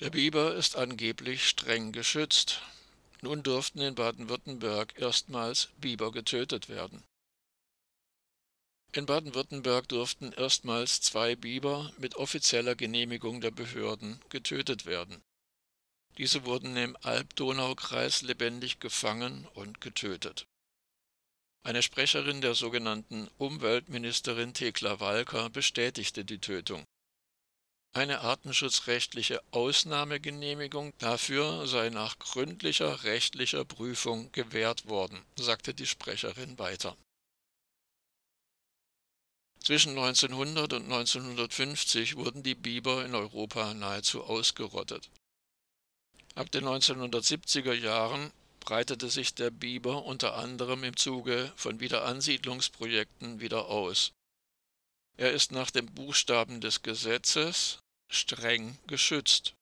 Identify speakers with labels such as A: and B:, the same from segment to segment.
A: Der Biber ist angeblich streng geschützt. Nun durften in Baden-Württemberg erstmals Biber getötet werden. In Baden-Württemberg durften erstmals zwei Biber mit offizieller Genehmigung der Behörden getötet werden. Diese wurden im Alb-Donau-Kreis lebendig gefangen und getötet. Eine Sprecherin der sogenannten Umweltministerin Thekla Walker bestätigte die Tötung. Eine artenschutzrechtliche Ausnahmegenehmigung dafür sei nach gründlicher rechtlicher Prüfung gewährt worden, sagte die Sprecherin weiter. Zwischen 1900 und 1950 wurden die Biber in Europa nahezu ausgerottet. Ab den 1970er Jahren breitete sich der Biber unter anderem im Zuge von Wiederansiedlungsprojekten wieder aus. Er ist nach dem Buchstaben des Gesetzes streng geschützt.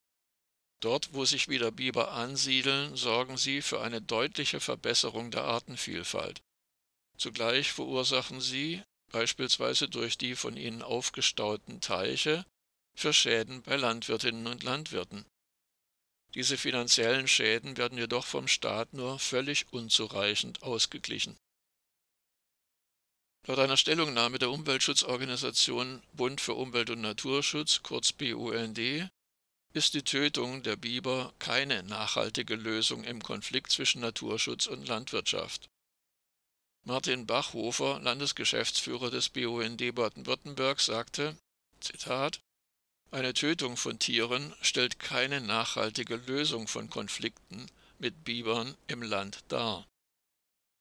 A: Dort, wo sich wieder Biber ansiedeln, sorgen sie für eine deutliche Verbesserung der Artenvielfalt. Zugleich verursachen sie, beispielsweise durch die von ihnen aufgestauten Teiche, für Schäden bei Landwirtinnen und Landwirten. Diese finanziellen Schäden werden jedoch vom Staat nur völlig unzureichend ausgeglichen. Laut einer Stellungnahme der Umweltschutzorganisation Bund für Umwelt und Naturschutz, kurz BUND, ist die Tötung der Biber keine nachhaltige Lösung im Konflikt zwischen Naturschutz und Landwirtschaft. Martin Bachhofer, Landesgeschäftsführer des BUND Baden-Württemberg, sagte, Zitat, eine Tötung von Tieren stellt keine nachhaltige Lösung von Konflikten mit Bibern im Land dar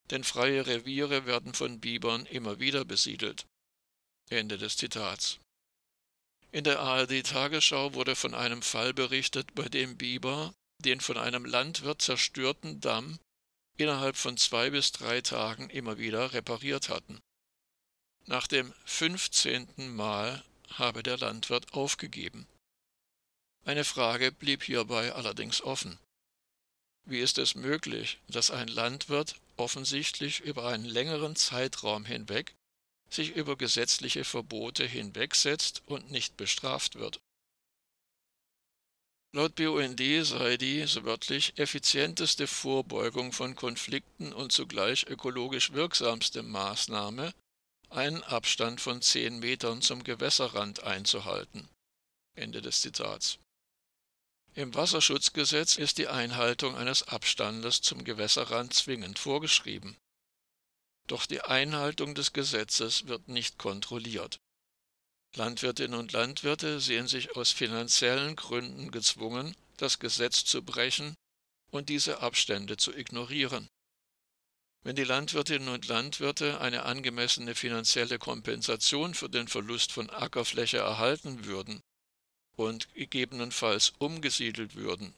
A: denn freie Reviere werden von Bibern immer wieder besiedelt. Ende des Zitats. In der ARD Tagesschau wurde von einem Fall berichtet, bei dem Biber den von einem Landwirt zerstörten Damm innerhalb von zwei bis drei Tagen immer wieder repariert hatten. Nach dem fünfzehnten Mal habe der Landwirt aufgegeben. Eine Frage blieb hierbei allerdings offen. Wie ist es möglich, dass ein Landwirt offensichtlich über einen längeren Zeitraum hinweg sich über gesetzliche Verbote hinwegsetzt und nicht bestraft wird? Laut BUND sei die, so wörtlich, effizienteste Vorbeugung von Konflikten und zugleich ökologisch wirksamste Maßnahme, einen Abstand von zehn Metern zum Gewässerrand einzuhalten. Ende des Zitats. Im Wasserschutzgesetz ist die Einhaltung eines Abstandes zum Gewässerrand zwingend vorgeschrieben. Doch die Einhaltung des Gesetzes wird nicht kontrolliert. Landwirtinnen und Landwirte sehen sich aus finanziellen Gründen gezwungen, das Gesetz zu brechen und diese Abstände zu ignorieren. Wenn die Landwirtinnen und Landwirte eine angemessene finanzielle Kompensation für den Verlust von Ackerfläche erhalten würden, und gegebenenfalls umgesiedelt würden,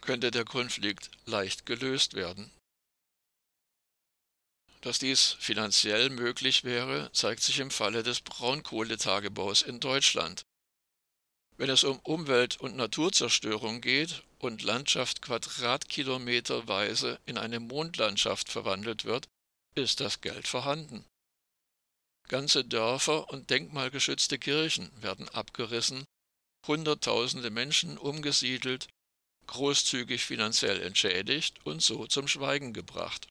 A: könnte der Konflikt leicht gelöst werden. Dass dies finanziell möglich wäre, zeigt sich im Falle des Braunkohletagebaus in Deutschland. Wenn es um Umwelt- und Naturzerstörung geht und Landschaft quadratkilometerweise in eine Mondlandschaft verwandelt wird, ist das Geld vorhanden. Ganze Dörfer und denkmalgeschützte Kirchen werden abgerissen Hunderttausende Menschen umgesiedelt, großzügig finanziell entschädigt und so zum Schweigen gebracht.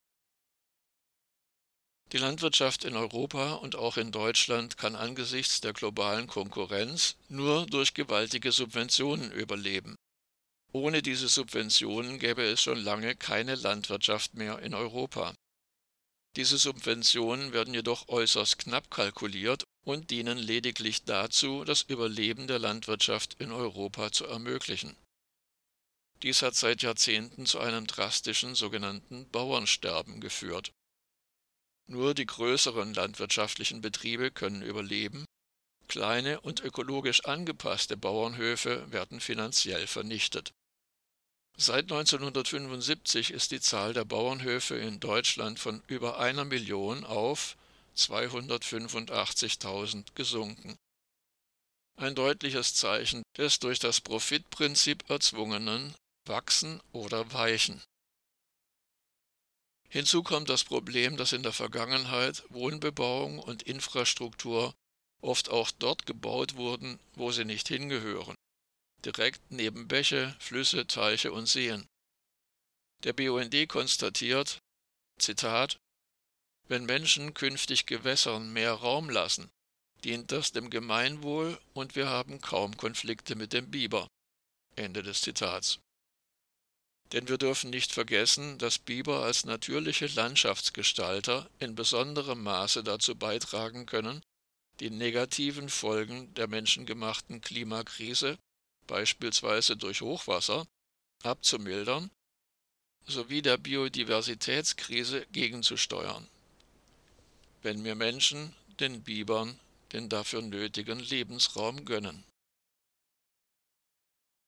A: Die Landwirtschaft in Europa und auch in Deutschland kann angesichts der globalen Konkurrenz nur durch gewaltige Subventionen überleben. Ohne diese Subventionen gäbe es schon lange keine Landwirtschaft mehr in Europa. Diese Subventionen werden jedoch äußerst knapp kalkuliert und dienen lediglich dazu, das Überleben der Landwirtschaft in Europa zu ermöglichen. Dies hat seit Jahrzehnten zu einem drastischen sogenannten Bauernsterben geführt. Nur die größeren landwirtschaftlichen Betriebe können überleben, kleine und ökologisch angepasste Bauernhöfe werden finanziell vernichtet. Seit 1975 ist die Zahl der Bauernhöfe in Deutschland von über einer Million auf 285.000 gesunken. Ein deutliches Zeichen des durch das Profitprinzip erzwungenen Wachsen oder Weichen. Hinzu kommt das Problem, dass in der Vergangenheit Wohnbebauung und Infrastruktur oft auch dort gebaut wurden, wo sie nicht hingehören. Direkt neben Bäche, Flüsse, Teiche und Seen. Der BUND konstatiert, Zitat, wenn Menschen künftig Gewässern mehr Raum lassen, dient das dem Gemeinwohl und wir haben kaum Konflikte mit dem Biber. Ende des Zitats. Denn wir dürfen nicht vergessen, dass Biber als natürliche Landschaftsgestalter in besonderem Maße dazu beitragen können, die negativen Folgen der menschengemachten Klimakrise, beispielsweise durch Hochwasser, abzumildern sowie der Biodiversitätskrise gegenzusteuern, wenn wir Menschen den Bibern den dafür nötigen Lebensraum gönnen